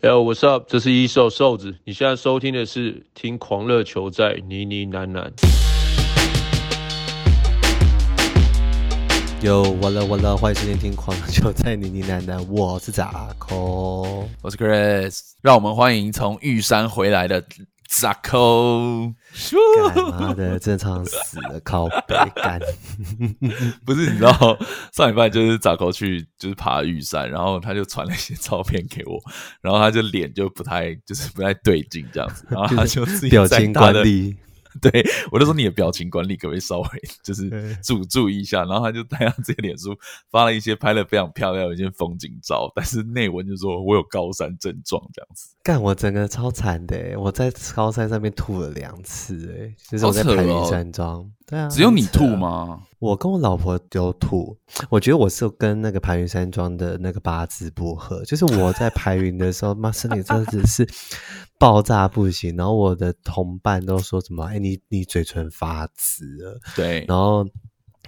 Yo，what's up？这是一瘦瘦子，你现在收听的是听狂热球在呢呢喃喃。Yo，完了完了，欢迎收听听狂热球在呢呢喃喃。我是扎扣，我是 Chris，让我们欢迎从玉山回来的杂抠。干妈的，正常死了，靠背干。不是，你知道上礼拜就是咋抠去就是爬玉山，然后他就传了一些照片给我，然后他就脸就不太就是不太对劲这样子，然后他就自己 表情管理。对，我就说你的表情管理可不可以稍微就是注注意一下？然后他就带上自己脸书发了一些拍了非常漂亮的一些风景照，但是内文就说我有高山症状这样子。干，我整个超惨的，我在高山上面吐了两次，哎，就是我在拍云山庄。哦、对啊，只有你吐吗？我跟我老婆都吐。我觉得我是跟那个排云山庄的那个八字不合，就是我在排云的时候，妈身体真的是。爆炸不行，然后我的同伴都说什么？哎，你你嘴唇发紫了。对，然后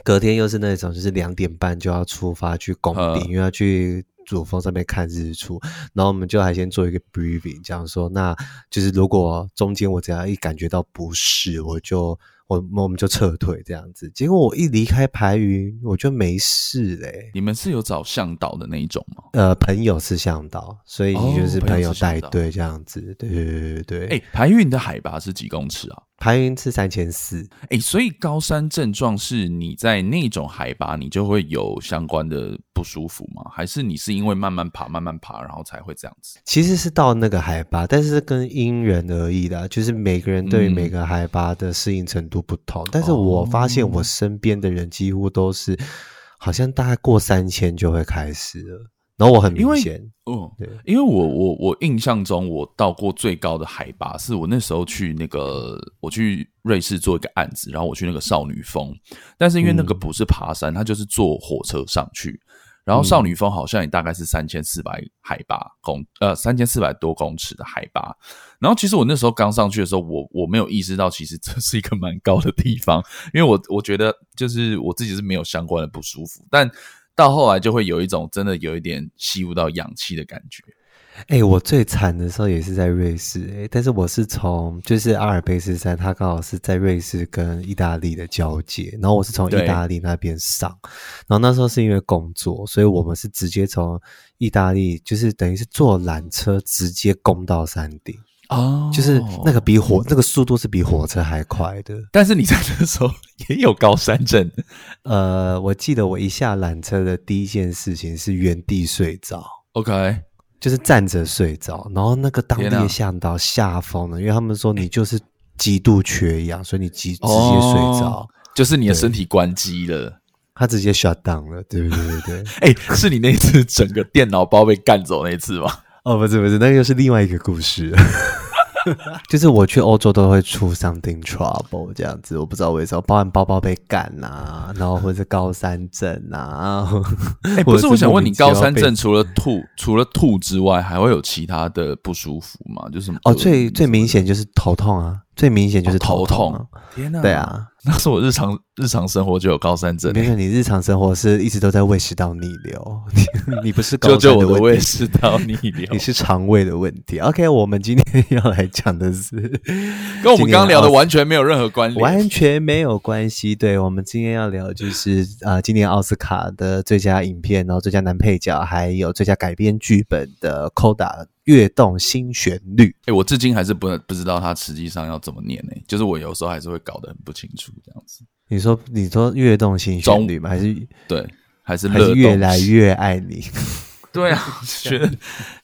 隔天又是那种，就是两点半就要出发去工地，因为要去主峰上面看日出。然后我们就还先做一个 briefing，这样说，那就是如果中间我只要一感觉到不适，我就。我我们就撤退这样子，结果我一离开排云，我就没事嘞、欸。你们是有找向导的那一种吗？呃，朋友是向导，所以就是朋友带队这样子。对对对对对。哎，排云的海拔是几公尺啊？排云是三千四，哎，所以高山症状是你在那种海拔，你就会有相关的不舒服吗？还是你是因为慢慢爬、慢慢爬，然后才会这样子？其实是到那个海拔，但是跟因人而异的，就是每个人对于每个海拔的适应程度不同。嗯、但是我发现我身边的人几乎都是，好像大概过三千就会开始了。然后我很明显，嗯，对，因为我我我印象中，我到过最高的海拔是我那时候去那个我去瑞士做一个案子，然后我去那个少女峰，但是因为那个不是爬山，它就是坐火车上去，然后少女峰好像也大概是三千四百海拔公呃三千四百多公尺的海拔，然后其实我那时候刚上去的时候，我我没有意识到其实这是一个蛮高的地方，因为我我觉得就是我自己是没有相关的不舒服，但。到后来就会有一种真的有一点吸不到氧气的感觉。哎、欸，我最惨的时候也是在瑞士，哎，但是我是从就是阿尔卑斯山，它刚好是在瑞士跟意大利的交界，然后我是从意大利那边上，然后那时候是因为工作，所以我们是直接从意大利，就是等于是坐缆车直接攻到山顶。哦，就是那个比火那个速度是比火车还快的，但是你在那时候也有高山症。呃，我记得我一下缆车的第一件事情是原地睡着，OK，就是站着睡着，然后那个当地向导吓疯了，因为他们说你就是极度缺氧，所以你直直接睡着，哦，就是你的身体关机了，他直接 shut down 了，对对对对，哎、欸，是你那次整个电脑包被干走那次吗？哦，不是不是，那个又是另外一个故事。就是我去欧洲都会出 something trouble 这样子，我不知道为什么，包含包包被赶啊，然后或者是高山症啊。哎、欸，不是，我想问你，高山症除了吐，除了吐之外，还会有其他的不舒服吗？就是哦，最最明显就是头痛啊。最明显就是头痛，哦、头痛，天哪！对啊，那是我日常日常生活就有高山症。没有，你日常生活是一直都在胃食道逆流，你 你不是高山的问题，就就我的胃食道逆流，你是肠胃的问题。OK，我们今天要来讲的是跟我们刚刚聊的完全没有任何关联，完全没有关系。对，我们今天要聊就是啊、呃，今年奥斯卡的最佳影片，然后最佳男配角，还有最佳改编剧本的 CODA。跃动新旋律，哎、欸，我至今还是不不知道它实际上要怎么念呢、欸？就是我有时候还是会搞得很不清楚这样子。你说，你说跃动新旋律吗？还是对，还是还是越来越爱你？对啊，觉得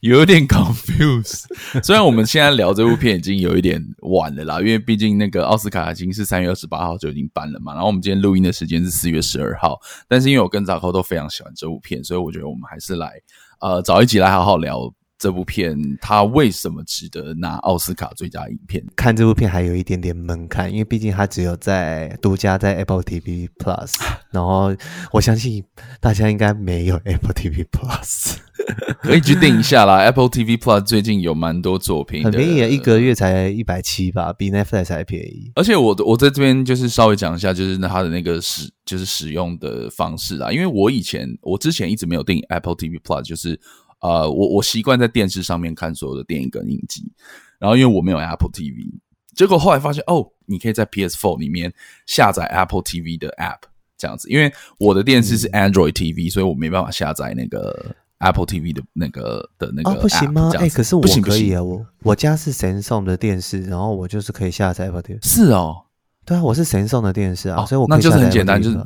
有点 confused。虽然我们现在聊这部片已经有一点晚了啦，因为毕竟那个奥斯卡已经是三月二十八号就已经颁了嘛。然后我们今天录音的时间是四月十二号，但是因为我跟扎克都非常喜欢这部片，所以我觉得我们还是来呃找一集来好好聊。这部片它为什么值得拿奥斯卡最佳影片？看这部片还有一点点门槛，因为毕竟它只有在独家在 Apple TV Plus，然后我相信大家应该没有 Apple TV Plus，可以去订一下啦。Apple TV Plus 最近有蛮多作品，很便宜，一个月才一百七吧，比 Netflix 还便宜。而且我我在这边就是稍微讲一下，就是它的那个使就是使用的方式啦，因为我以前我之前一直没有订 Apple TV Plus，就是。呃，我我习惯在电视上面看所有的电影跟影集，然后因为我没有 Apple TV，结果后来发现哦，你可以在 PS4 里面下载 Apple TV 的 App 这样子，因为我的电视是 Android TV，、嗯、所以我没办法下载那个 Apple TV 的那个的那个 App、哦、不行吗？哎、欸，可是我可以啊，不行不行我我家是 Samsung 的电视，然后我就是可以下载 Apple TV。是哦，对啊，我是 Samsung 的电视啊，哦、所以我那就是很简单，就是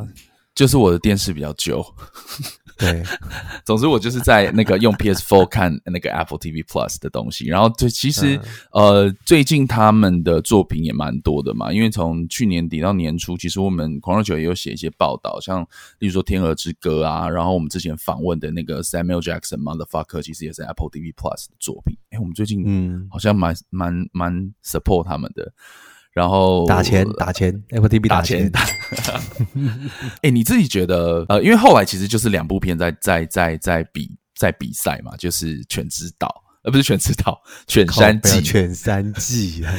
就是我的电视比较旧。对，总之我就是在那个用 PS4 看那个 Apple TV Plus 的东西，然后对，其实、嗯、呃最近他们的作品也蛮多的嘛，因为从去年底到年初，其实我们狂热球也有写一些报道，像例如说《天鹅之歌》啊，然后我们之前访问的那个 Samuel Jackson Motherfucker，其实也是 Apple TV Plus 的作品。哎，我们最近嗯好像蛮蛮蛮 support 他们的。然后打钱打钱 TV 打钱。打哎，你自己觉得？呃，因为后来其实就是两部片在在在在比在比赛嘛，就是《全知道》。呃，不是全知道，犬山季，犬山季啊，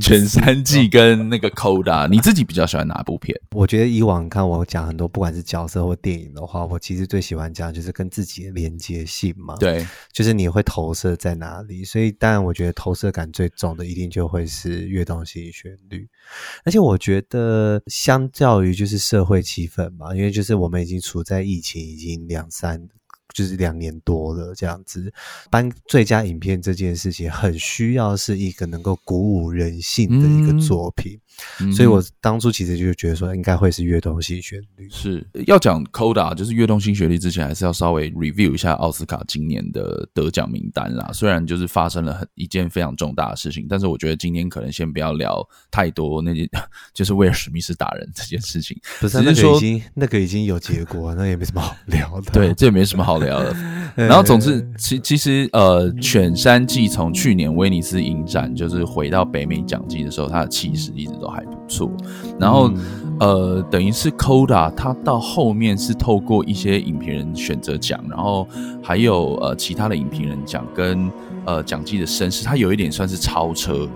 犬 山季跟那个 Coda，你自己比较喜欢哪部片？我觉得以往看我讲很多，不管是角色或电影的话，我其实最喜欢讲就是跟自己的连接性嘛。对，就是你会投射在哪里，所以当然我觉得投射感最重的一定就会是《跃动性旋律》，而且我觉得相较于就是社会气氛嘛，因为就是我们已经处在疫情已经两三。就是两年多了这样子，颁最佳影片这件事情很需要是一个能够鼓舞人性的一个作品。所以我当初其实就觉得说，应该会是跃动新旋律。是要讲 Coda，就是跃动新旋律之前，还是要稍微 review 一下奥斯卡今年的得奖名单啦。虽然就是发生了很一件非常重大的事情，但是我觉得今天可能先不要聊太多那些，就是威尔史密斯打人这件事情。不是，那个已经那个已经有结果，那也没什么好聊的。对，这也没什么好聊了。然后总之，其其实呃，犬山记从去年威尼斯影展就是回到北美奖季的时候，它的气势一直都。还不错，然后、嗯、呃，等于是 Coda，他到后面是透过一些影评人选择奖，然后还有呃其他的影评人奖跟呃奖季的声势，他有一点算是超车，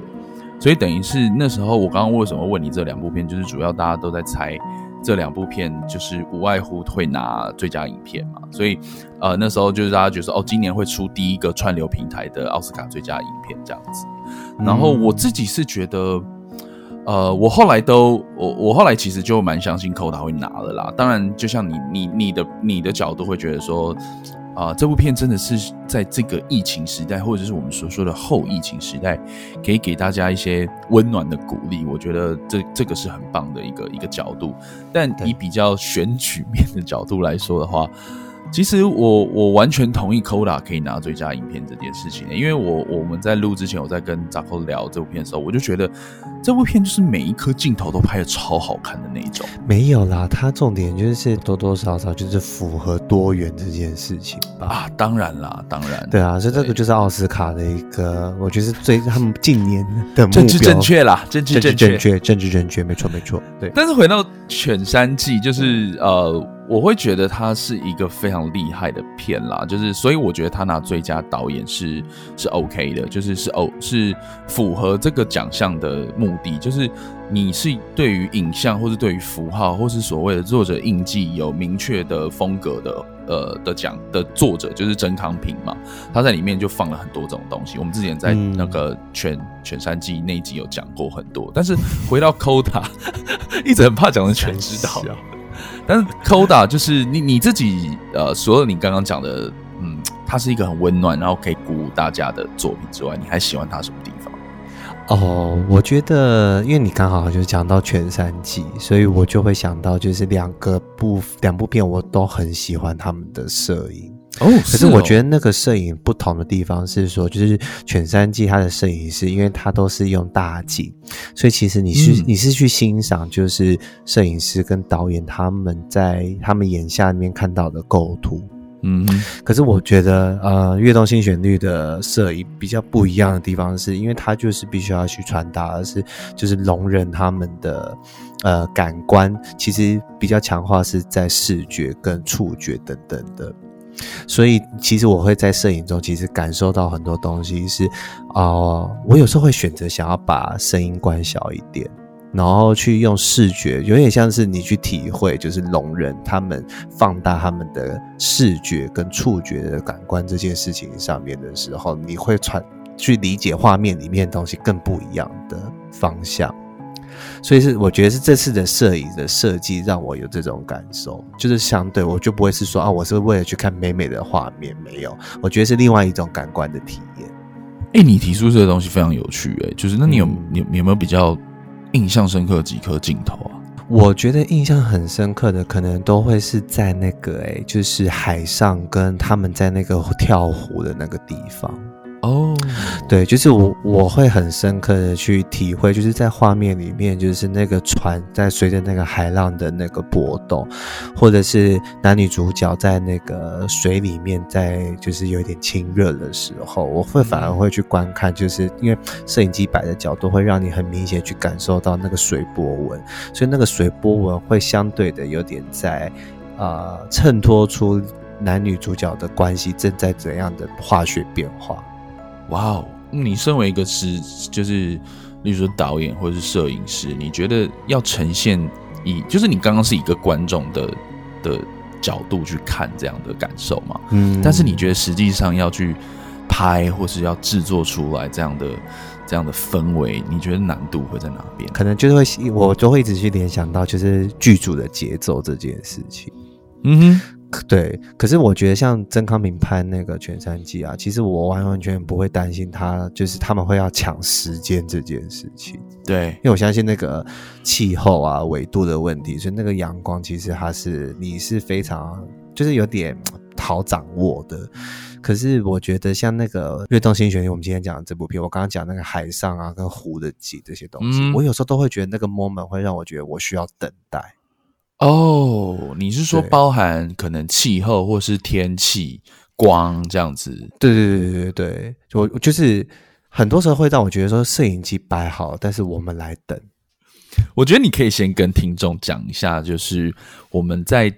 所以等于是那时候我刚刚为什么问你这两部片，就是主要大家都在猜这两部片就是无外乎会拿最佳影片嘛，所以呃那时候就是大家觉得哦，今年会出第一个串流平台的奥斯卡最佳影片这样子，然后我自己是觉得。呃，我后来都我我后来其实就蛮相信 Coda 会拿了啦。当然，就像你你你的你的角度会觉得说，啊、呃，这部片真的是在这个疫情时代，或者是我们所说的后疫情时代，可以给大家一些温暖的鼓励。我觉得这这个是很棒的一个一个角度。但以比较选举面的角度来说的话，其实我我完全同意 Koda 可以拿最佳影片这件事情，因为我我们在录之前，我在跟扎克聊这部片的时候，我就觉得这部片就是每一颗镜头都拍的超好看的那一种。没有啦，它重点就是多多少少就是符合多元这件事情吧。啊，当然啦，当然。对啊，所以这个就是奥斯卡的一个，我觉得是最他们近年的目标。政治正确啦，政治正确，政治正确，没错没错。对。但是回到犬山记，就是呃。我会觉得它是一个非常厉害的片啦，就是所以我觉得他拿最佳导演是是 OK 的，就是是哦是符合这个奖项的目的，就是你是对于影像或是对于符号或是所谓的作者印记有明确的风格的呃的奖的作者就是曾康平嘛，他在里面就放了很多这种东西，我们之前在那个全全山记那一集有讲过很多，但是回到 Coda 一直很怕讲的全知道。但是 Coda 就是你你自己呃，所有你刚刚讲的，嗯，它是一个很温暖，然后可以鼓舞大家的作品之外，你还喜欢它什么地方？哦，我觉得，因为你刚好就是讲到全三季，所以我就会想到就是两个部两部片，我都很喜欢他们的摄影。哦，可是我觉得那个摄影不同的地方是说，就是犬山记它的摄影师，因为他都是用大景，所以其实你是、嗯、你是去欣赏，就是摄影师跟导演他们在他们眼下面看到的构图。嗯，可是我觉得呃，跃动新旋律的摄影比较不一样的地方是，因为它就是必须要去传达的是，就是聋人他们的呃感官，其实比较强化是在视觉跟触觉等等的。所以，其实我会在摄影中，其实感受到很多东西是，啊、我有时候会选择想要把声音关小一点，然后去用视觉，有点像是你去体会，就是聋人他们放大他们的视觉跟触觉的感官这件事情上面的时候，你会传去理解画面里面的东西更不一样的方向。所以是我觉得是这次的摄影的设计让我有这种感受，就是相对我就不会是说啊，我是为了去看美美的画面，没有，我觉得是另外一种感官的体验。哎、欸，你提出这个东西非常有趣、欸，哎，就是那你有、嗯、你你有没有比较印象深刻的几颗镜头啊？我觉得印象很深刻的可能都会是在那个哎、欸，就是海上跟他们在那个跳湖的那个地方。哦，对，就是我我会很深刻的去体会，就是在画面里面，就是那个船在随着那个海浪的那个波动，或者是男女主角在那个水里面，在就是有点亲热的时候，我会反而会去观看，就是因为摄影机摆的角度会让你很明显去感受到那个水波纹，所以那个水波纹会相对的有点在啊衬托出男女主角的关系正在怎样的化学变化。哇哦！你身为一个是就是，例如说导演或者是摄影师，你觉得要呈现以就是你刚刚是一个观众的的角度去看这样的感受嘛？嗯。但是你觉得实际上要去拍或是要制作出来这样的这样的氛围，你觉得难度会在哪边？可能就是会我就会一直去联想到就是剧组的节奏这件事情。嗯哼。对，可是我觉得像曾康明拍那个《全山记》啊，其实我完完全全不会担心他，就是他们会要抢时间这件事情。对，因为我相信那个气候啊、纬度的问题，所以那个阳光其实它是你是非常就是有点好掌握的。可是我觉得像那个《跃动新旋律》，我们今天讲的这部片，我刚刚讲那个海上啊跟湖的景这些东西，嗯，我有时候都会觉得那个 moment 会让我觉得我需要等待。哦，你是说包含可能气候或是天气、光这样子？对对对对对对，我就是很多时候会让我觉得说，摄影机摆好，但是我们来等。我觉得你可以先跟听众讲一下，就是我们在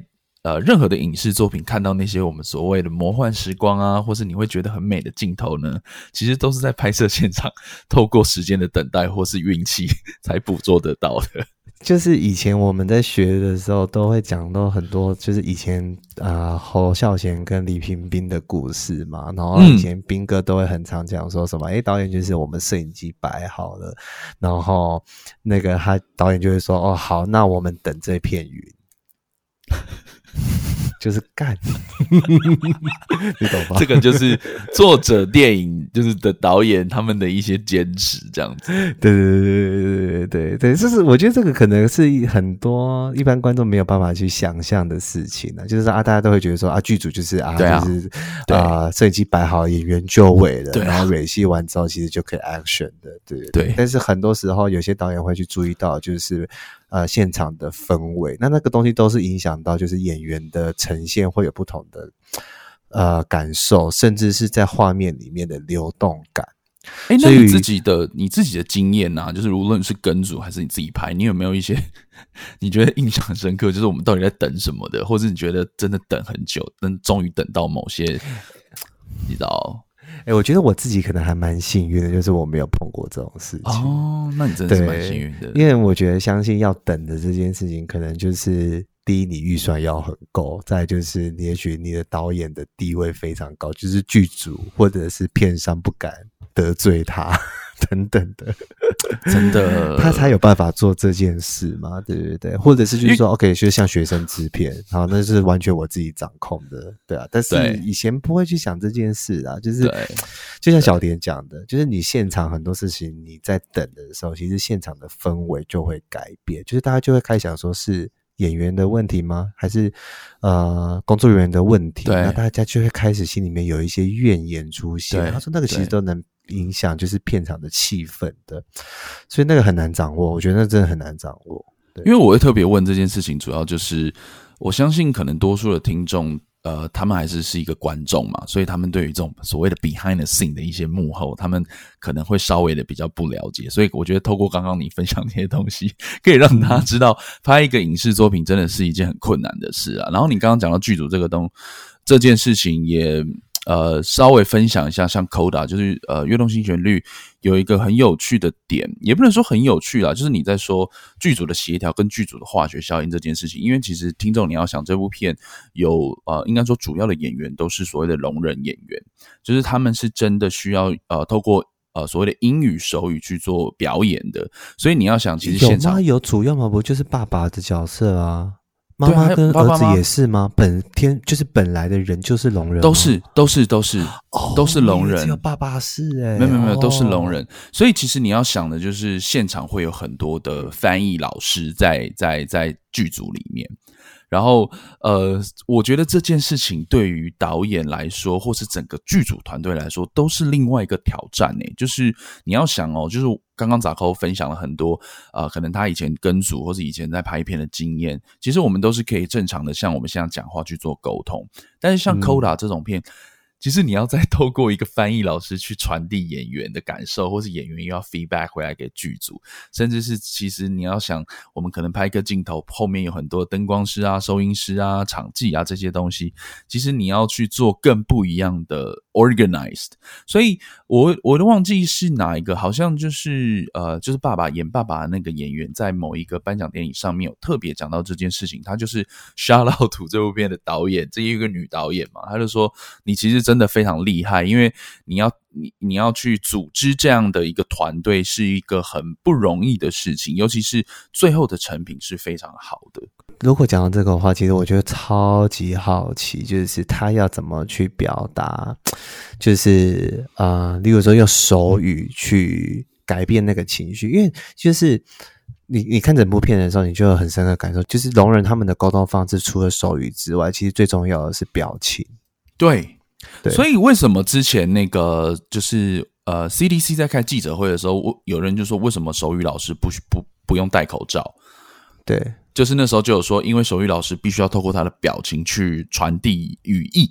呃任何的影视作品看到那些我们所谓的魔幻时光啊，或是你会觉得很美的镜头呢，其实都是在拍摄现场透过时间的等待或是运气才捕捉得到的。就是以前我们在学的时候，都会讲到很多，就是以前啊、呃、侯孝贤跟李平斌的故事嘛。然后以前斌哥都会很常讲说什么，哎、嗯，导演就是我们摄影机摆好了，然后那个他导演就会说，哦，好，那我们等这片云。就是干，你懂吗？这个就是作者电影，就是的导演他们的一些坚持，这样子。对对对对对对对对就，这是我觉得这个可能是很多一般观众没有办法去想象的事情呢。就是啊，大家都会觉得说啊，剧组就是啊，就是啊，摄影机摆好，演员就位了，然后演戏完之后，其实就可以 action 的。对对。但是很多时候，有些导演会去注意到，就是呃，现场的氛围，那那个东西都是影响到，就是演员的。呈现会有不同的呃感受，甚至是在画面里面的流动感。哎、欸，那你自己的你自己的经验呢、啊？就是无论是跟组还是你自己拍，你有没有一些你觉得印象很深刻？就是我们到底在等什么的，或者你觉得真的等很久，但终于等到某些，你知道？哎、欸，我觉得我自己可能还蛮幸运的，就是我没有碰过这种事情。哦，那你真的是蛮幸运的。因为我觉得，相信要等的这件事情，可能就是第一，你预算要很够；再就是，你也许你的导演的地位非常高，就是剧组或者是片商不敢得罪他。等等的，真的，他才有办法做这件事嘛？对对对，或者是就是说，OK，就是像学生制片，然后那是完全我自己掌控的，对啊。但是以前不会去想这件事啊，就是就像小田讲的，就是你现场很多事情你在等的时候，其实现场的氛围就会改变，就是大家就会开始想说是演员的问题吗？还是呃工作人员的问题？那大家就会开始心里面有一些怨言出现。他说那个其实都能。影响就是片场的气氛的，所以那个很难掌握。我觉得那真的很难掌握。对，因为我会特别问这件事情，主要就是我相信可能多数的听众，呃，他们还是是一个观众嘛，所以他们对于这种所谓的 behind the scene 的一些幕后，他们可能会稍微的比较不了解。所以我觉得透过刚刚你分享这些东西，可以让大家知道拍一个影视作品真的是一件很困难的事啊。然后你刚刚讲到剧组这个东这件事情也。呃稍微分享一下，像 Coda 就是呃跃动心旋律有一个很有趣的点，也不能说很有趣啦，就是你在说剧组的协调跟剧组的化学效应这件事情。因为其实听众你要想，这部片有呃应该说主要的演员都是所谓的聋人演员，就是他们是真的需要呃透过。呃，所谓的英语手语去做表演的，所以你要想，其实现场有？有主要吗？不就是爸爸的角色啊？妈妈跟儿子也是吗？本天就是本来的人就是聋人，都是都是都是、哦、都是聋人。只有爸爸是哎、欸，没有没有没有，都是聋人。所以其实你要想的就是现场会有很多的翻译老师在在在剧组里面。然后，呃，我觉得这件事情对于导演来说，或是整个剧组团队来说，都是另外一个挑战呢。就是你要想哦，就是刚刚杂扣分享了很多，呃，可能他以前跟组或是以前在拍片的经验，其实我们都是可以正常的像我们现在讲话去做沟通。但是像 Coda 这种片。嗯其实你要再透过一个翻译老师去传递演员的感受，或是演员又要 feedback 回来给剧组，甚至是其实你要想，我们可能拍一个镜头，后面有很多灯光师啊、收音师啊、场记啊这些东西，其实你要去做更不一样的 organized。所以我我都忘记是哪一个，好像就是呃，就是爸爸演爸爸那个演员，在某一个颁奖典礼上面有特别讲到这件事情。他就是《沙老土》这部片的导演，这一个女导演嘛，他就说你其实。真的非常厉害，因为你要你你要去组织这样的一个团队是一个很不容易的事情，尤其是最后的成品是非常好的。如果讲到这个的话，其实我觉得超级好奇，就是他要怎么去表达，就是呃，例如说用手语去改变那个情绪，因为就是你你看整部片的时候，你就有很深的感受，就是聋人他们的沟通方式除了手语之外，其实最重要的是表情，对。所以为什么之前那个就是呃 CDC 在开记者会的时候，我有人就说，为什么手语老师不不不用戴口罩？对，就是那时候就有说，因为手语老师必须要透过他的表情去传递语义，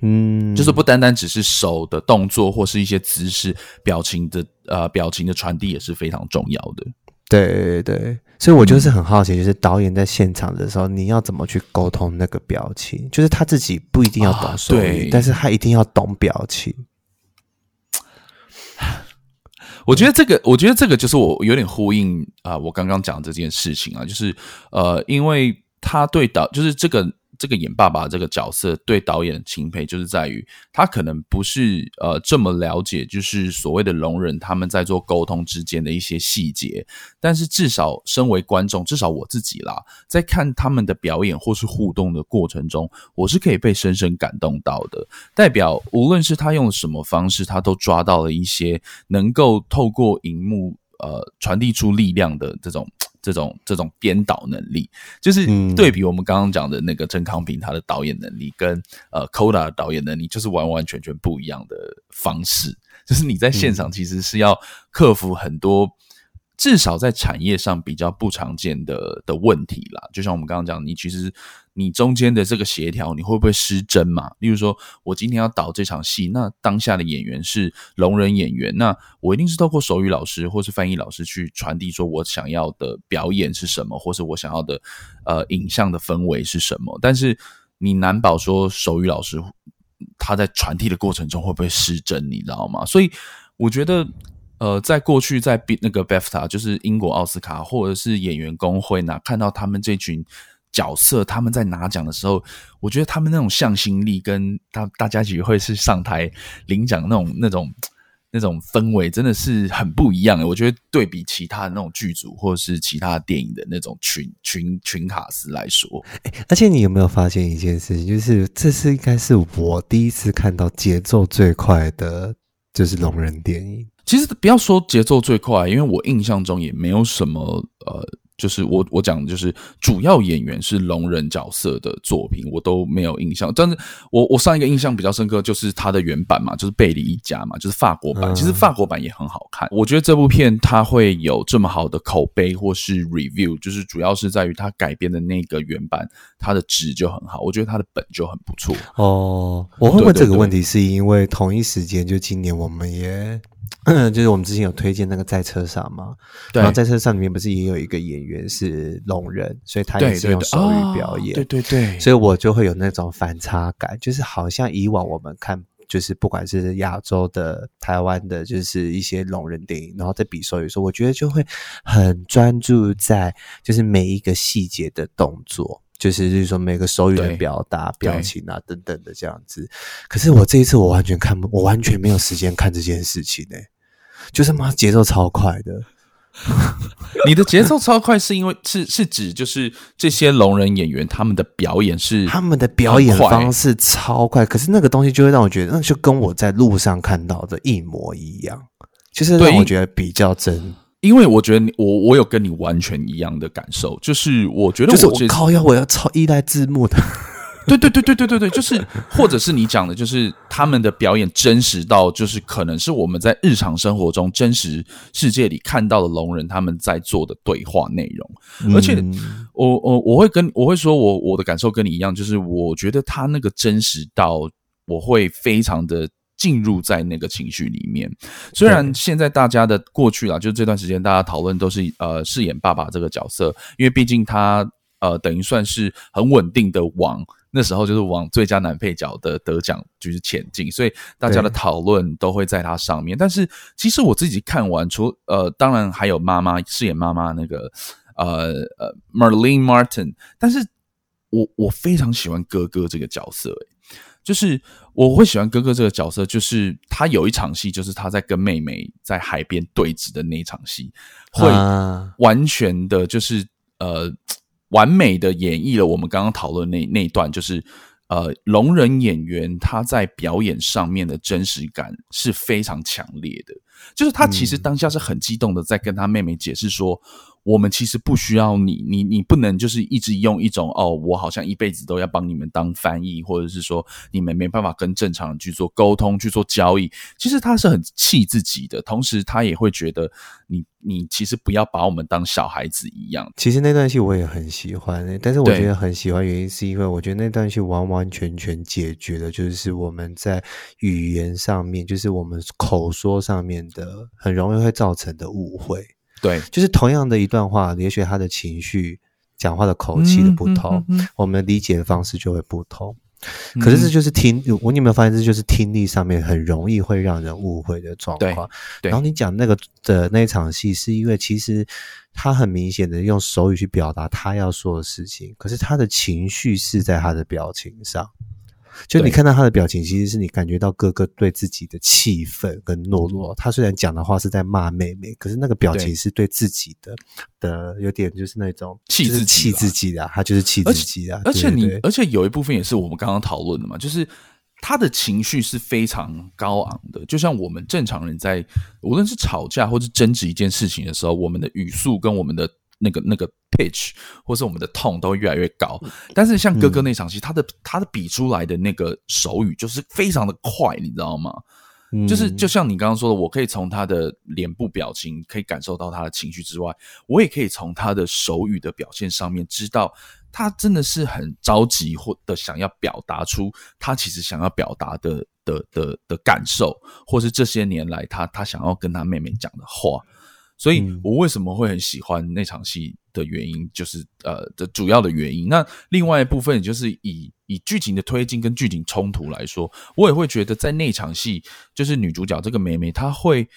嗯，就是不单单只是手的动作或是一些姿势，表情的呃表情的传递也是非常重要的。对对，所以我就是很好奇，就是导演在现场的时候，你要怎么去沟通那个表情？就是他自己不一定要懂手语，啊，对，但是他一定要懂表情。我觉得这个，我觉得这个就是我有点呼应啊，呃，我刚刚讲这件事情啊，就是呃，因为他对导，就是这个。这个演爸爸这个角色对导演的钦佩，就是在于他可能不是呃这么了解，就是所谓的聋人他们在做沟通之间的一些细节，但是至少身为观众，至少我自己啦，在看他们的表演或是互动的过程中，我是可以被深深感动到的。代表无论是他用什么方式，他都抓到了一些能够透过荧幕呃传递出力量的这种。这种这种编导能力，就是对比我们刚刚讲的那个郑康平他的导演能力，跟呃 Coda 的导演能力，就是完完全全不一样的方式。就是你在现场其实是要克服很多。至少在产业上比较不常见的的问题啦，就像我们刚刚讲，你其实你中间的这个协调，你会不会失真嘛？例如说，我今天要导这场戏，那当下的演员是聋人演员，那我一定是透过手语老师或是翻译老师去传递，说我想要的表演是什么，或是我想要的呃影像的氛围是什么。但是你难保说手语老师他在传递的过程中会不会失真，你知道吗？所以我觉得。呃，在过去，在那个 BAFTA 就是英国奥斯卡，或者是演员工会那看到他们这群角色，他们在拿奖的时候，我觉得他们那种向心力，跟大大家聚会是上台领奖那种那种那种氛围，真的是很不一样。我觉得对比其他的那种剧组，或者是其他电影的那种群群群卡司来说，而且你有没有发现一件事情，就是这是应该是我第一次看到节奏最快的，就是龙人电影。其实不要说节奏最快，因为我印象中也没有什么呃，就是我我讲的就是主要演员是聋人角色的作品，我都没有印象。但是我我上一个印象比较深刻就是他的原版嘛，就是贝里一家嘛，就是法国版。其实法国版也很好看。我觉得这部片它会有这么好的口碑或是 review，就是主要是在于它改编的那个原版，它的质就很好。我觉得它的本就很不错。哦，我会问这个问题是因为同一时间就今年我们也。就是我们之前有推荐那个在车上嘛，对，然后在车上里面不是也有一个演员是聋人，所以他也是用手语表演，对对对，对，所以我就会有那种反差感，就是好像以往我们看。就是不管是亚洲的、台湾的，就是一些聋人电影，然后在比手语的时候，我觉得就会很专注在就是每一个细节的动作，就是就是说每个手语的表达、表情啊等等的这样子。可是我这一次我完全看不，我完全没有时间看这件事情呢、欸，就是妈节奏超快的。你的节奏超快，是因为是是指就是这些聋人演员他们的表演是他们的表演方式超快，可是那个东西就会让我觉得，那就跟我在路上看到的一模一样，就是让我觉得比较真。因为我觉得你我我有跟你完全一样的感受，就是我觉得我就是我靠，要我要超依赖字幕的。对对对对对对对，就是，或者是你讲的，就是他们的表演真实到，就是可能是我们在日常生活中真实世界里看到的聋人他们在做的对话内容。嗯、而且我，我我我会跟我会说我我的感受跟你一样，就是我觉得他那个真实到，我会非常的进入在那个情绪里面。虽然现在大家的过去啦，就这段时间大家讨论都是呃饰演爸爸这个角色，因为毕竟他呃等于算是很稳定的往。那时候就是往最佳男配角的得奖就是前进，所以大家的讨论都会在他上面。但是其实我自己看完，除呃，当然还有妈妈饰演妈妈那个呃呃 Marlene Martin，但是我我非常喜欢哥哥这个角色，诶，就是我会喜欢哥哥这个角色，就是他有一场戏，就是他在跟妹妹在海边对峙的那场戏，会完全的就是呃。完美的演绎了我们刚刚讨论那那一段，就是呃，聋人演员他在表演上面的真实感是非常强烈的，就是他其实当下是很激动的，在跟他妹妹解释说。我们其实不需要你，你你不能就是一直用一种哦，我好像一辈子都要帮你们当翻译，或者是说你们没办法跟正常人去做沟通、去做交易。其实他是很气自己的，同时他也会觉得你你其实不要把我们当小孩子一样。其实那段戏我也很喜欢，但是我觉得很喜欢原因是因为我觉得那段戏完完全全解决了，就是我们在语言上面，就是我们口说上面的很容易会造成的误会。对，就是同样的一段话，也许他的情绪、讲话的口气的不同，嗯嗯嗯、我们理解的方式就会不同。可是这就是听，我、嗯、你有没有发现，这就是听力上面很容易会让人误会的状况。然后你讲那个的那一场戏，是因为其实他很明显的用手语去表达他要说的事情，可是他的情绪是在他的表情上。就你看到他的表情，其实是你感觉到哥哥对自己的气愤跟懦弱。他虽然讲的话是在骂妹妹，可是那个表情是对自己的的有点就是那种气自气自己的，他就是气自己的。而且你，而且有一部分也是我们刚刚讨论的嘛，就是他的情绪是非常高昂的。就像我们正常人在无论是吵架或是争执一件事情的时候，我们的语速跟我们的。那个那个 pitch 或是我们的 tone 都越来越高，但是像哥哥那场戏，他的他的比出来的那个手语就是非常的快，你知道吗？就是就像你刚刚说的，我可以从他的脸部表情可以感受到他的情绪之外，我也可以从他的手语的表现上面知道他真的是很着急或的想要表达出他其实想要表达的的的的感受，或是这些年来他他想要跟他妹妹讲的话。所以我为什么会很喜欢那场戏的原因，就是呃的主要的原因。那另外一部分，就是以以剧情的推进跟剧情冲突来说，我也会觉得在那场戏，就是女主角这个妹妹，她会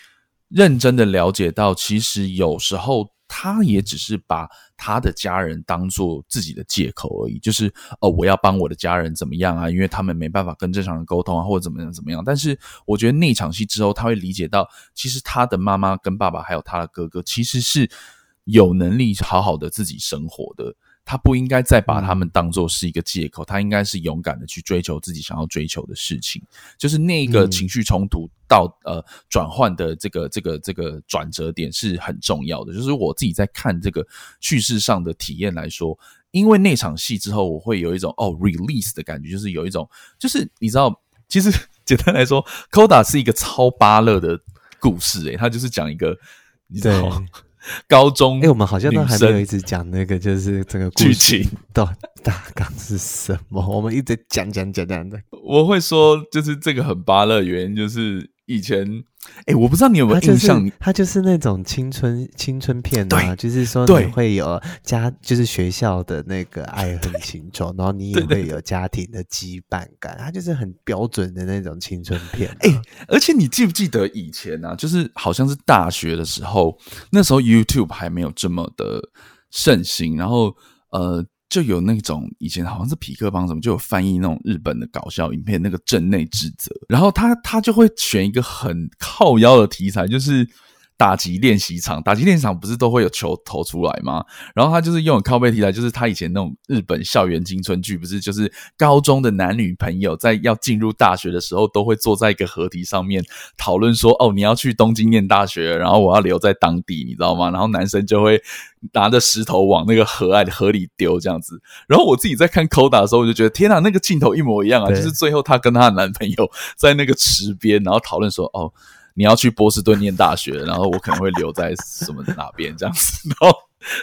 认真的了解到，其实有时候。他也只是把他的家人当做自己的借口而已，就是哦，我要帮我的家人怎么样啊？因为他们没办法跟正常人沟通啊，或者怎么样怎么样。但是我觉得那场戏之后，他会理解到，其实他的妈妈跟爸爸还有他的哥哥，其实是有能力好好的自己生活的。他不应该再把他们当做是一个借口，他应该是勇敢的去追求自己想要追求的事情。就是那个情绪冲突到呃转换的这个这个这个转折点是很重要的。就是我自己在看这个叙事上的体验来说，因为那场戏之后，我会有一种哦 release 的感觉，就是有一种就是你知道，其实简单来说，Coda 是一个超巴乐的故事，诶，他就是讲一个你知道。高中哎、欸，我们好像都还没有一直讲那个，就是这个剧情 到大纲是什么？我们一直讲讲讲讲的。我会说，就是这个很巴乐，原因就是以前哎、欸，我不知道你有没有印象，它就是、就是那种青春青春片啊，就是说你会有家，就是学校的那个爱恨情仇，然后你也会有家庭的羁绊感，它就是很标准的那种青春片、啊。哎、欸，而且你记不记得以前呢、啊？就是好像是大学的时候，那时候 YouTube 还没有这么的盛行，然后呃。就有那种以前好像是皮克邦什么，就有翻译那种日本的搞笑影片，那个镇内之责，然后他他就会选一个很靠腰的题材，就是。打击练习场，打击练习场不是都会有球投出来吗？然后他就是用靠背题材，就是他以前那种日本校园青春剧，不是就是高中的男女朋友在要进入大学的时候，都会坐在一个河堤上面讨论说：“哦，你要去东京念大学，然后我要留在当地，你知道吗？”然后男生就会拿着石头往那个河岸的河里丢这样子。然后我自己在看 Coda 的时候，我就觉得天哪，那个镜头一模一样啊！就是最后她跟她的男朋友在那个池边，然后讨论说：“哦。”你要去波士顿念大学，然后我可能会留在什么哪边这样子。然后，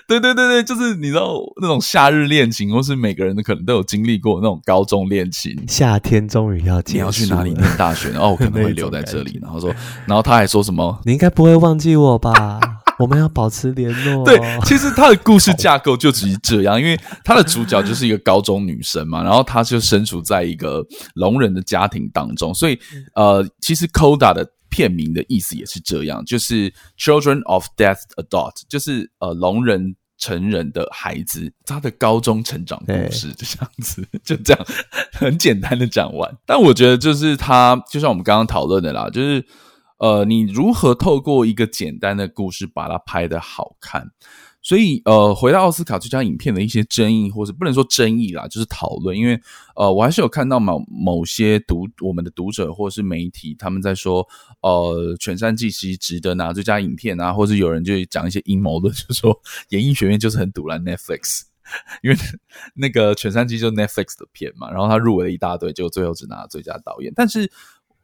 对 对对对，就是你知道那种夏日恋情，或是每个人可能都有经历过那种高中恋情。夏天终于要结束，你要去哪里念大学？然后我可能会留在这里。然后说，然后他还说什么？你应该不会忘记我吧？我们要保持联络。对，其实他的故事架构就只是这样，因为他的主角就是一个高中女生嘛，然后她就身处在一个聋人的家庭当中，所以呃，其实 Coda 的。片名的意思也是这样，就是 Children of Death Adult，就是呃聋人成人的孩子，他的高中成长故事就这样子，就这样很简单的讲完。但我觉得就是他，就像我们刚刚讨论的啦，就是呃，你如何透过一个简单的故事把它拍得好看。所以，呃，回到奥斯卡最佳影片的一些争议，或者不能说争议啦，就是讨论。因为，呃，我还是有看到某某些读我们的读者或是媒体，他们在说，呃，犬山纪其实值得拿最佳影片啊，或者有人就讲一些阴谋论，就说演艺学院就是很赌烂 Netflix，因为那个犬山纪就是 Netflix 的片嘛，然后他入围了一大堆，结果最后只拿了最佳导演，但是。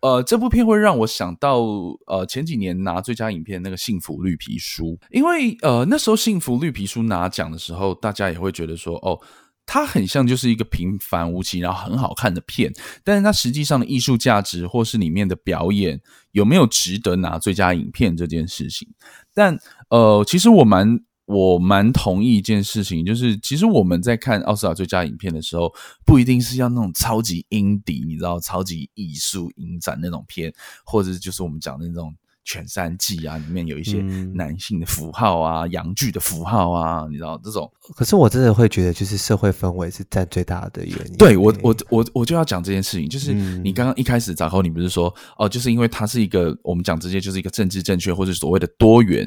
呃，这部片会让我想到，呃，前几年拿最佳影片那个《幸福绿皮书》，因为呃那时候《幸福绿皮书》拿奖的时候，大家也会觉得说，哦，它很像就是一个平凡无奇，然后很好看的片，但是它实际上的艺术价值或是里面的表演有没有值得拿最佳影片这件事情，但呃，其实我蛮。我蛮同意一件事情，就是其实我们在看奥斯卡最佳影片的时候，不一定是要那种超级 indie，你知道，超级艺术影展那种片，或者就是我们讲的那种犬山记啊，里面有一些男性的符号啊、阳、嗯、具的符号啊，你知道这种。可是我真的会觉得，就是社会氛围是占最大的原因。对我，我我我就要讲这件事情，就是你刚刚一开始，然后你不是说哦，就是因为它是一个我们讲直接就是一个政治正确或者所谓的多元。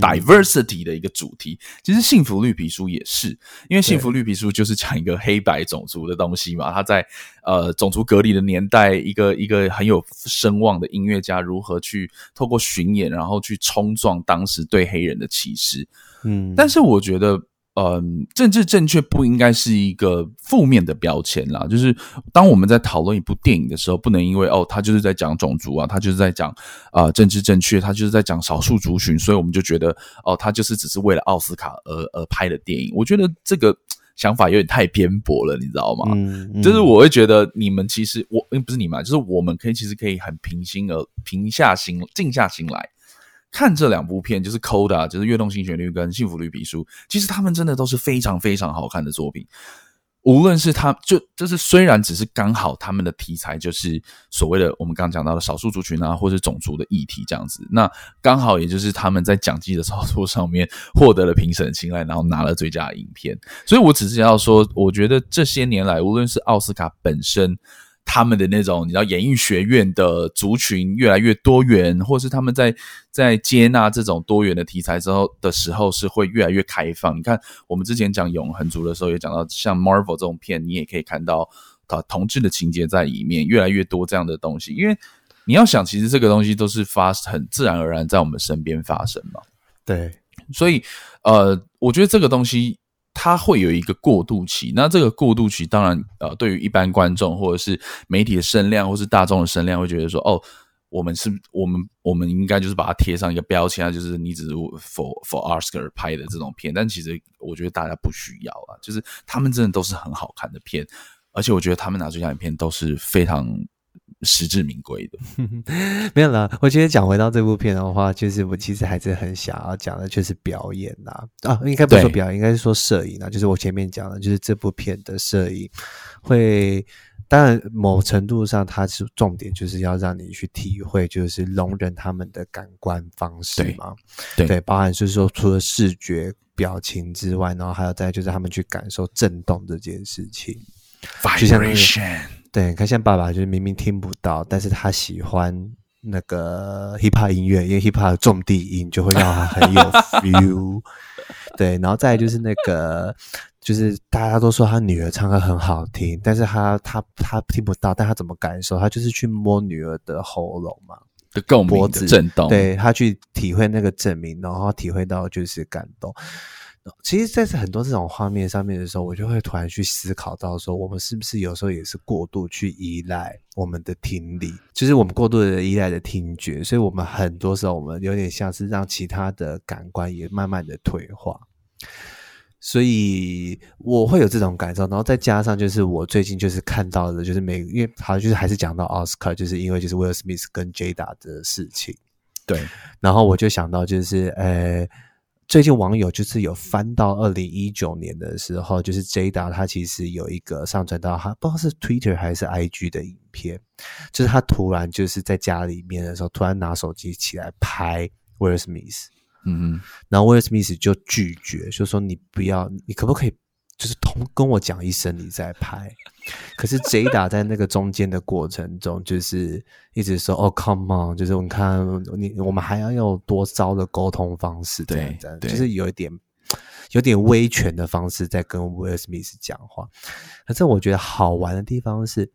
Diversity 的一个主题，其实《幸福绿皮书》也是，因为《幸福绿皮书》就是讲一个黑白种族的东西嘛。他在呃种族隔离的年代，一个一个很有声望的音乐家如何去透过巡演，然后去冲撞当时对黑人的歧视。嗯，但是我觉得。嗯，政治正确不应该是一个负面的标签啦。就是当我们在讨论一部电影的时候，不能因为哦，他就是在讲种族啊，他就是在讲啊、呃、政治正确，他就是在讲少数族群，所以我们就觉得哦，他就是只是为了奥斯卡而而拍的电影。我觉得这个想法有点太偏颇了，你知道吗？嗯嗯、就是我会觉得你们其实我，不是你们，就是我们可以其实可以很平心而平下心静下心来。看这两部片，就是《Coda》，就是《跃动性旋律》跟《幸福绿皮书》，其实他们真的都是非常非常好看的作品。无论是他，就就是虽然只是刚好他们的题材就是所谓的我们刚刚讲到的少数族群啊，或者种族的议题这样子，那刚好也就是他们在讲技的操作上面获得了评审青睐，然后拿了最佳影片。所以我只是要说，我觉得这些年来，无论是奥斯卡本身。他们的那种，你知道，演艺学院的族群越来越多元，或是他们在在接纳这种多元的题材之后的时候，是会越来越开放。你看，我们之前讲永恒族的时候，也讲到像 Marvel 这种片，你也可以看到啊同志的情节在里面，越来越多这样的东西。因为你要想，其实这个东西都是发很自然而然在我们身边发生嘛。对，所以呃，我觉得这个东西。它会有一个过渡期，那这个过渡期当然，呃，对于一般观众或者是媒体的声量，或是大众的声量，会觉得说，哦，我们是，我们，我们应该就是把它贴上一个标签啊，就是你只是 for for Oscar 拍的这种片，但其实我觉得大家不需要啊，就是他们真的都是很好看的片，而且我觉得他们拿最佳影片都是非常实至名归的。没有啦，我觉得讲回到这部片的话，就是我其实还是很想要讲的，就是表演啦。啊，应该不是说表演，应该是说摄影啊。就是我前面讲的，就是这部片的摄影会。当然，某程度上，它是重点，就是要让你去体会，就是聋人他们的感官方式嘛。对，对，包含就是说，除了视觉、表情之外，然后还有再就是他们去感受震动这件事情。就对，看像爸爸就是明明听不到，但是他喜欢那个 hip hop 音乐，因为 hip hop 的重低音就会让他很有 feel。对，然后再就是那个。就是大家都说他女儿唱歌很好听，但是他他他听不到，但他怎么感受？他就是去摸女儿的喉咙嘛，的共鸣的震动，对，他去体会那个证明，然后体会到就是感动。其实，在很多这种画面上面的时候，我就会突然去思考到说，我们是不是有时候也是过度去依赖我们的听力，就是我们过度的依赖的听觉，所以我们很多时候我们有点像是让其他的感官也慢慢的退化。所以我会有这种感受，然后再加上就是我最近就是看到的，就是每因为好像就是还是讲到奥斯卡，就是因为就是 Will Smith 跟 Jada 的事情，对，然后我就想到就是呃，最近网友就是有翻到二零一九年的时候，就是 Jada 他其实有一个上传到他不知道是 Twitter 还是 IG 的影片，就是他突然就是在家里面的时候，突然拿手机起来拍 Will Smith。嗯，然后 Will Smith 就拒绝，就说你不要，你可不可以就是同跟我讲一声，你在拍。可是 Jada 在那个中间的过程中，就是一直说哦，come on，就是你看你，我们还要用多糟的沟通方式，对，对，就是有一点有点威权的方式在跟威尔史密斯讲话。可是我觉得好玩的地方是。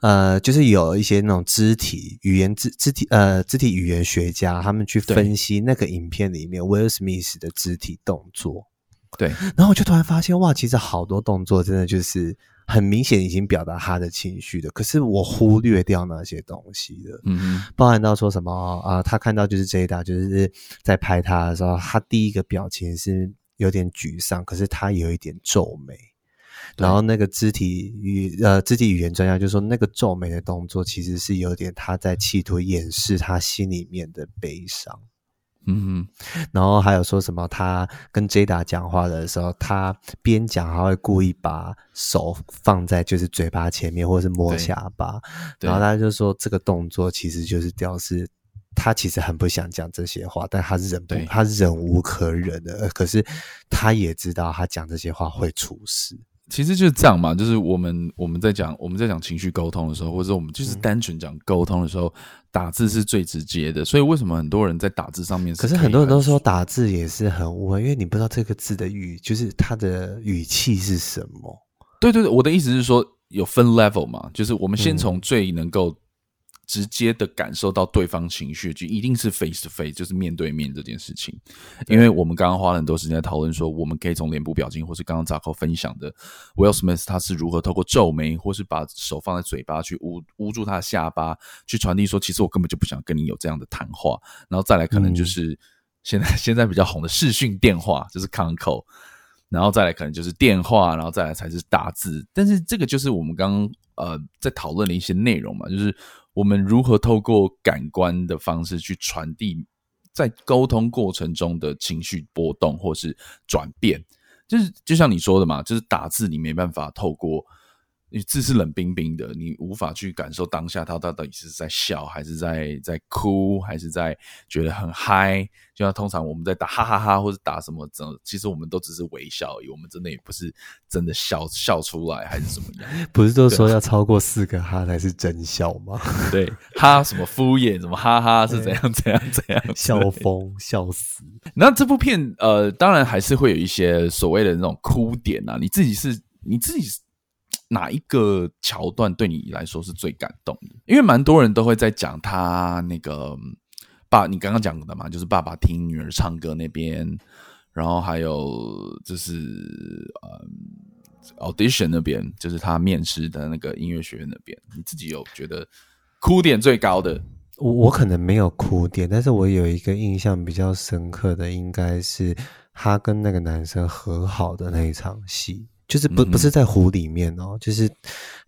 呃，就是有一些那种肢体语言、肢肢体呃肢体语言学家，他们去分析那个影片里面 Will Smith 的肢体动作。对，然后我就突然发现，哇，其实好多动作真的就是很明显已经表达他的情绪的，可是我忽略掉那些东西了。嗯嗯，包含到说什么啊、呃，他看到就是 Jada 就是在拍他的时候，他第一个表情是有点沮丧，可是他有一点皱眉。然后那个肢体语呃肢体语言专家就说，那个皱眉的动作其实是有点他在企图掩饰他心里面的悲伤。嗯哼，然后还有说什么，他跟 Jada 讲话的时候，他边讲还会故意把手放在就是嘴巴前面，或者是摸下巴。然后他就说，这个动作其实就是表示他其实很不想讲这些话，但他忍不，他忍无可忍的。可是他也知道他讲这些话会出事。其实就是这样嘛，就是我们我们在讲我们在讲情绪沟通的时候，或者我们就是单纯讲沟通的时候，打字是最直接的。所以为什么很多人在打字上面是可，可是很多人都说打字也是很误会，因为你不知道这个字的语就是它的语气是什么。对对对，我的意思是说有分 level 嘛，就是我们先从最能够。直接的感受到对方情绪，就一定是 face to face，就是面对面这件事情。因为我们刚刚花了很多时间在讨论说，我们可以从脸部表情，或是刚刚扎克分享的 Will Smith 他是如何透过皱眉，或是把手放在嘴巴去捂捂住他的下巴，去传递说，其实我根本就不想跟你有这样的谈话。然后再来，可能就是现在、嗯、现在比较红的视讯电话，就是 con call，然后再来可能就是电话，然后再来才是打字。但是这个就是我们刚刚呃在讨论的一些内容嘛，就是。我们如何透过感官的方式去传递在沟通过程中的情绪波动或是转变？就是就像你说的嘛，就是打字你没办法透过。你字是冷冰冰的，你无法去感受当下他到底是在笑，还是在在哭，还是在觉得很嗨。就像通常我们在打哈哈哈，或者打什么，其实我们都只是微笑而已，我们真的也不是真的笑笑出来，还是怎么样？不是都说要超过四个哈才是真笑吗？对，哈什么敷衍，什么哈哈是怎样怎样怎样，笑疯笑死。那这部片呃，当然还是会有一些所谓的那种哭点啊，你自己是你自己。哪一个桥段对你来说是最感动的？因为蛮多人都会在讲他那个爸，你刚刚讲的嘛，就是爸爸听女儿唱歌那边，然后还有就是呃 audition 那边，就是他面试的那个音乐学院那边，你自己有觉得哭点最高的？我我可能没有哭点，但是我有一个印象比较深刻的，应该是他跟那个男生和好的那一场戏。就是不不是在湖里面哦，就是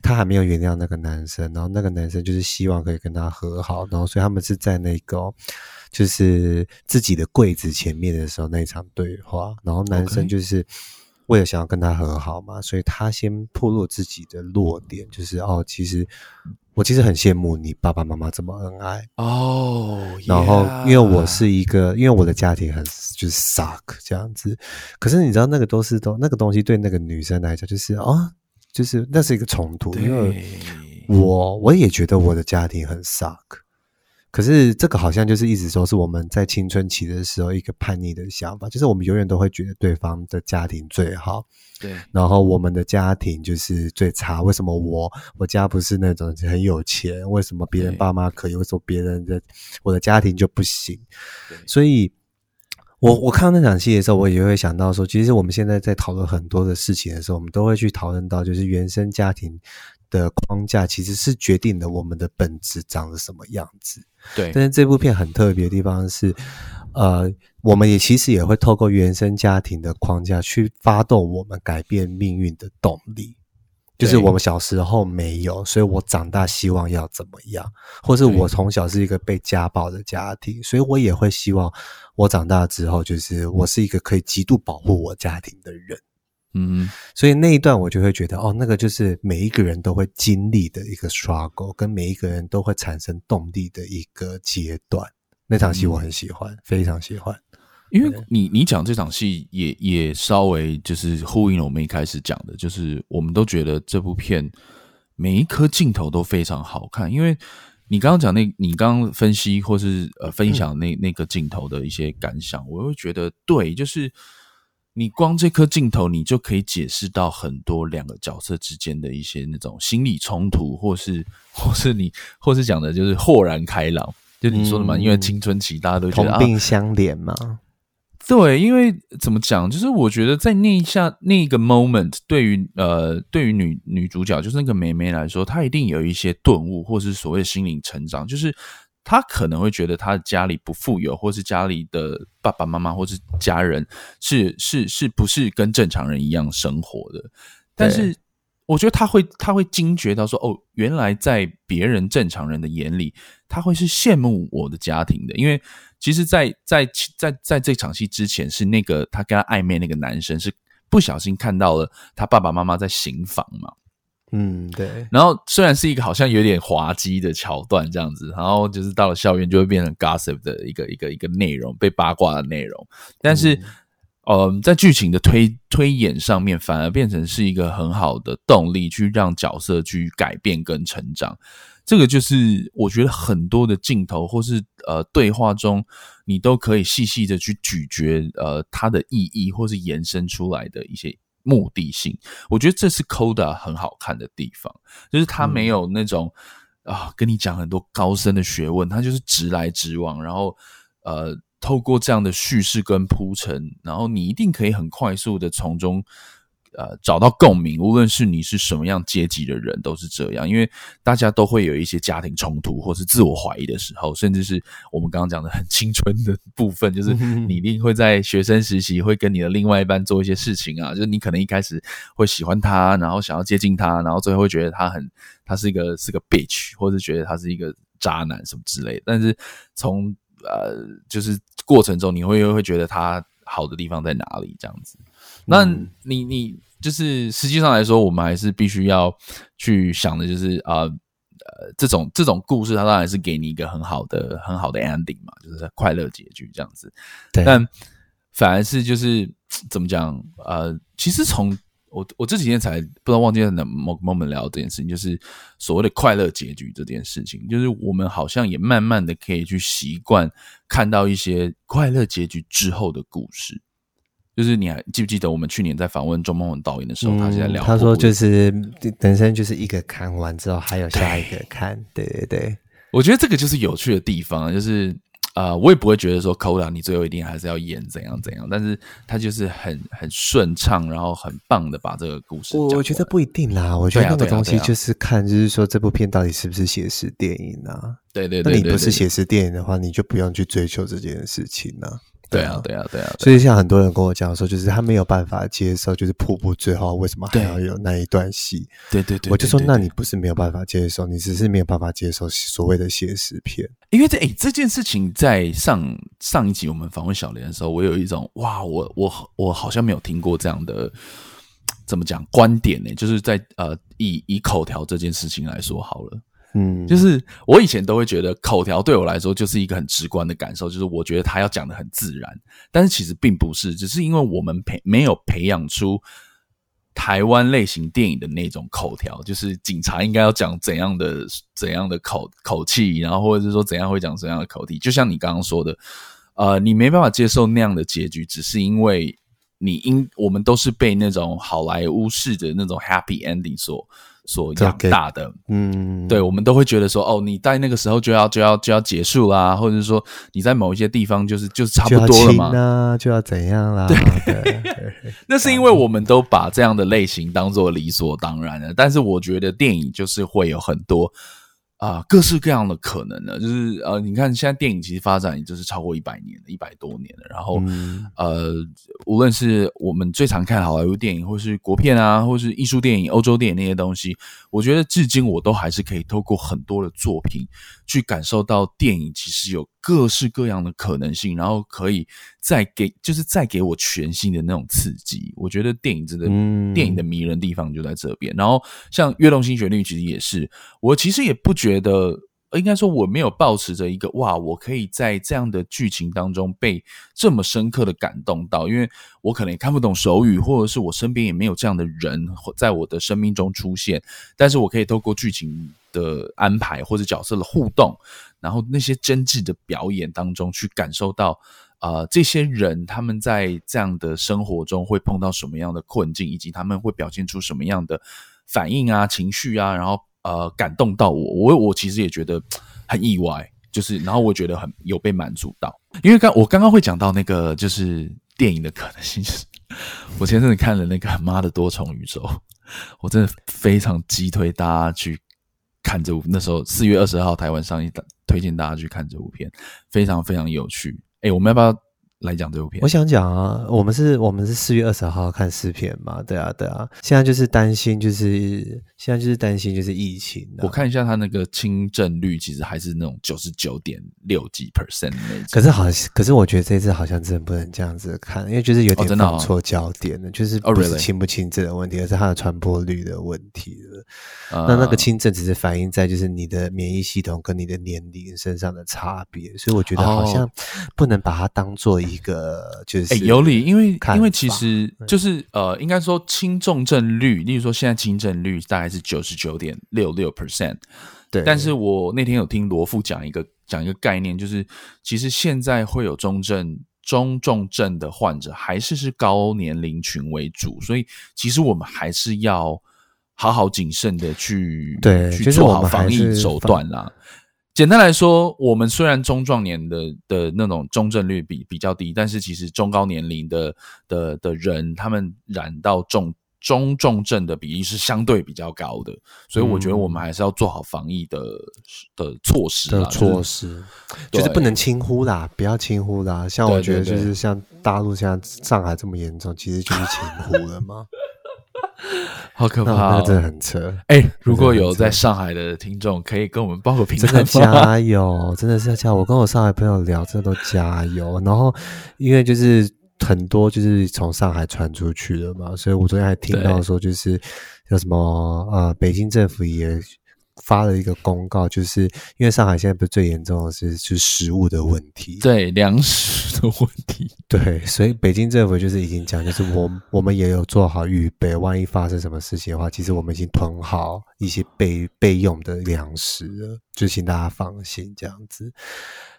他还没有原谅那个男生，然后那个男生就是希望可以跟他和好，然后所以他们是在那个就是自己的柜子前面的时候那一场对话，然后男生就是为了想要跟他和好嘛，所以他先破落自己的弱点，就是哦，其实。我其实很羡慕你爸爸妈妈这么恩爱。哦，oh, 然后因为我是一个，因为我的家庭很就是 suck 这样子，可是你知道那个都是都那个东西对那个女生来讲就是啊、哦，就是那是一个冲突，因为我我也觉得我的家庭很 suck。可是这个好像就是一直说是我们在青春期的时候一个叛逆的想法，就是我们永远都会觉得对方的家庭最好，对，然后我们的家庭就是最差。为什么我我家不是那种很有钱？为什么别人爸妈可以？为什么别人的我的家庭就不行？所以，我我看到那场戏的时候，我也会想到说，其实我们现在在讨论很多的事情的时候，我们都会去讨论到，就是原生家庭的框架其实是决定了我们的本质长得什么样子。对，但是这部片很特别的地方是，呃，我们也其实也会透过原生家庭的框架去发动我们改变命运的动力，就是我们小时候没有，所以我长大希望要怎么样，或是我从小是一个被家暴的家庭，所以我也会希望我长大之后，就是我是一个可以极度保护我家庭的人。嗯，所以那一段我就会觉得，哦，那个就是每一个人都会经历的一个 struggle，跟每一个人都会产生动力的一个阶段。那场戏我很喜欢，嗯、非常喜欢。因为你你讲这场戏也也稍微就是呼应了我们一开始讲的，就是我们都觉得这部片每一颗镜头都非常好看。因为你刚刚讲那，你刚刚分析或是呃分享那那个镜头的一些感想，我会觉得对，就是。你光这颗镜头，你就可以解释到很多两个角色之间的一些那种心理冲突，或是，或是你，或是讲的就是豁然开朗，就你说的嘛，嗯、因为青春期大家都觉得同病相怜嘛、啊。对，因为怎么讲，就是我觉得在那一下那个 moment，对于呃，对于女女主角，就是那个梅梅来说，她一定有一些顿悟，或是所谓的心灵成长，就是。他可能会觉得他家里不富有，或是家里的爸爸妈妈或是家人是是是不是跟正常人一样生活的？但是我觉得他会他会惊觉到说，哦，原来在别人正常人的眼里，他会是羡慕我的家庭的。因为其实在，在在在在这场戏之前，是那个他跟他暧昧那个男生是不小心看到了他爸爸妈妈在行房嘛。嗯，对。然后虽然是一个好像有点滑稽的桥段这样子，然后就是到了校园就会变成 gossip 的一个一个一个内容，被八卦的内容。但是，嗯、呃，在剧情的推推演上面，反而变成是一个很好的动力，去让角色去改变跟成长。这个就是我觉得很多的镜头或是呃对话中，你都可以细细的去咀嚼呃它的意义，或是延伸出来的一些。目的性，我觉得这是 Coda 很好看的地方，就是他没有那种、嗯、啊，跟你讲很多高深的学问，他就是直来直往，然后呃，透过这样的叙事跟铺陈，然后你一定可以很快速的从中。呃，找到共鸣，无论是你是什么样阶级的人，都是这样，因为大家都会有一些家庭冲突，或是自我怀疑的时候，甚至是我们刚刚讲的很青春的部分，就是你一定会在学生时期会跟你的另外一半做一些事情啊，就是你可能一开始会喜欢他，然后想要接近他，然后最后会觉得他很，他是一个是个 bitch，或是觉得他是一个渣男什么之类的，但是从呃，就是过程中你会会觉得他好的地方在哪里，这样子。那你你就是实际上来说，我们还是必须要去想的，就是啊呃，这种这种故事，它当然是给你一个很好的很好的 ending 嘛，就是快乐结局这样子。对。但反而是就是怎么讲？呃，其实从我我这几天才不知道忘记在哪某个 moment 聊这件事情，就是所谓的快乐结局这件事情，就是我们好像也慢慢的可以去习惯看到一些快乐结局之后的故事。就是你还记不记得我们去年在访问钟孟文导演的时候，嗯、他是在聊，他说就是人生就是一个看完之后还有下一个看，对对对，我觉得这个就是有趣的地方，就是呃，我也不会觉得说 Coda 你最后一定还是要演怎样怎样，但是他就是很很顺畅，然后很棒的把这个故事。我觉得不一定啦，我觉得那个东西就是看，就是说这部片到底是不是写实电影啊？对对对，对，那你不是写实电影的话，你就不用去追求这件事情呢、啊。对啊，对啊，对啊。所以像很多人跟我讲说，就是他没有办法接受，就是瀑布最后为什么还要有那一段戏？对对对，我就说，那你不是没有办法接受，你只是没有办法接受所谓的写实片。因为这哎，这件事情在上上一集我们访问小莲的时候，我有一种哇，我我我好像没有听过这样的。怎么讲观点呢？就是在呃，以以口条这件事情来说好了，嗯，就是我以前都会觉得口条对我来说就是一个很直观的感受，就是我觉得他要讲的很自然，但是其实并不是，只是因为我们培没有培养出台湾类型电影的那种口条，就是警察应该要讲怎样的 怎样的口口气，然后或者是说怎样会讲怎样的口气，就像你刚刚说的，呃，你没办法接受那样的结局，只是因为。你应我们都是被那种好莱坞式的那种 happy ending 所所养大的，嗯，对，我们都会觉得说，哦，你在那个时候就要就要就要结束啦，或者是说你在某一些地方就是就是差不多了嘛，就要，就要怎样啦？对，那是因为我们都把这样的类型当做理所当然的，但是我觉得电影就是会有很多。啊，各式各样的可能呢，就是呃，你看现在电影其实发展也就是超过一百年了，一百多年了。然后、嗯、呃，无论是我们最常看好莱坞电影，或是国片啊，或是艺术电影、欧洲电影那些东西，我觉得至今我都还是可以透过很多的作品去感受到电影其实有各式各样的可能性，然后可以再给，就是再给我全新的那种刺激。我觉得电影真的，嗯、电影的迷人地方就在这边。然后像《跃动新旋律》其实也是，我其实也不觉得，应该说我没有抱持着一个哇，我可以在这样的剧情当中被这么深刻的感动到，因为我可能也看不懂手语，或者是我身边也没有这样的人在我的生命中出现，但是我可以透过剧情的安排或者角色的互动。然后那些真挚的表演当中，去感受到，呃，这些人他们在这样的生活中会碰到什么样的困境，以及他们会表现出什么样的反应啊、情绪啊，然后呃，感动到我，我我其实也觉得很意外，就是然后我觉得很有被满足到，因为刚我刚刚会讲到那个就是电影的可能性，我前阵子看了那个《妈的多重宇宙》，我真的非常激推大家去。看这部，那时候四月二十号台湾上映的，推荐大家去看这部片，非常非常有趣。哎，我们要不要？来讲这部片，我想讲啊，我们是，我们是四月二十号看试片嘛，对啊，对啊，现在就是担心，就是现在就是担心，就是疫情。我看一下他那个轻症率，其实还是那种九十九点六几 percent 那种。可是好，可是我觉得这次好像真的不能这样子看，因为就是有点放错焦点了，就是不是轻不轻症的问题，而是它的传播率的问题了。那那个轻症只是反映在就是你的免疫系统跟你的年龄身上的差别，所以我觉得好像不能把它当做一。一个就是、欸、有理，因为因为其实就是呃，应该说轻重症率，例如说现在轻症率大概是九十九点六六 percent，对。但是我那天有听罗富讲一个讲一个概念，就是其实现在会有中症、中重症的患者，还是是高年龄群为主，所以其实我们还是要好好谨慎的去对去做好防疫手段啦。简单来说，我们虽然中壮年的的那种中症率比比较低，但是其实中高年龄的的的人，他们染到重中重症的比例是相对比较高的，所以我觉得我们还是要做好防疫的、嗯、的措施的措施，就是不能轻忽啦，不要轻忽啦。像我觉得，就是像大陆像上海这么严重，其实就是轻忽了嘛。好可怕、哦，那真的很扯。哎、欸，如果有在上海的听众，可以跟我们报个平安。加油，真的是要加油！我跟我上海朋友聊，真的都加油。然后，因为就是很多就是从上海传出去的嘛，所以我昨天还听到说，就是有什么呃，北京政府也。发了一个公告，就是因为上海现在不是最严重的是是食物的问题，对粮食的问题，对，所以北京政府就是已经讲，就是我我们也有做好预备，万一发生什么事情的话，其实我们已经囤好一些备备用的粮食了，就请大家放心这样子。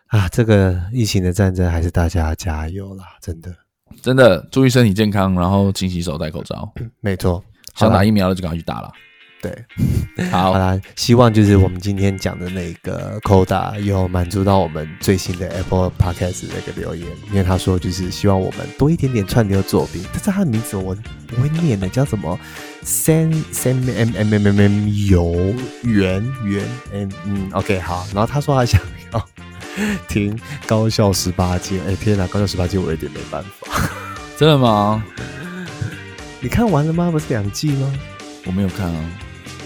啊。这个疫情的战争还是大家加油啦，真的。真的注意身体健康，然后勤洗手，戴口罩，没错，想打疫苗了就赶快去打了。对，好，好啦，希望就是我们今天讲的那个 Coda 有满足到我们最新的 Apple Podcast 的那个留言，因为他说就是希望我们多一点点串流作品，但是他的名字我不会念的，叫什么 San Sam M M M M M 游圆圆嗯嗯，OK 好，然后他说他想要听高校十八禁。哎、欸，天哪，高校十八禁我有点没办法。真的吗？你看完了吗？不是两季吗？我没有看啊。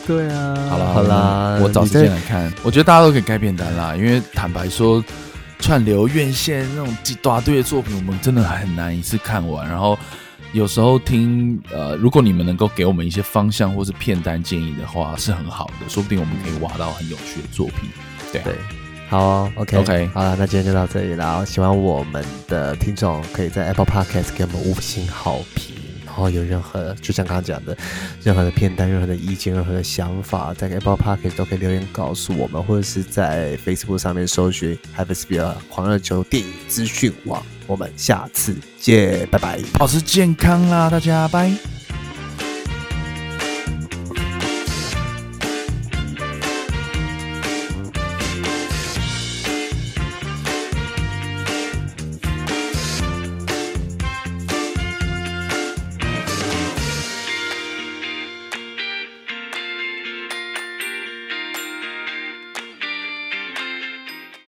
对啊，好啦好啦，我找时间来看。我觉得大家都可以开片单啦，因为坦白说，串流院线那种几大堆的作品，我们真的还很难一次看完。然后有时候听呃，如果你们能够给我们一些方向或是片单建议的话，是很好的，说不定我们可以挖到很有趣的作品。对、啊、对，好、哦、，OK OK，好了，那今天就到这里了。喜欢我们的听众可以在 Apple Podcast 给我们五星好评。然后有任何，就像刚刚讲的，任何的片单、任何的意见、任何的想法，在 Apple Podcast 都可以留言告诉我们，或者是在 Facebook 上面搜寻 Hypesphere 狂热球电影资讯网。我们下次见，拜拜，保持健康啦，大家拜。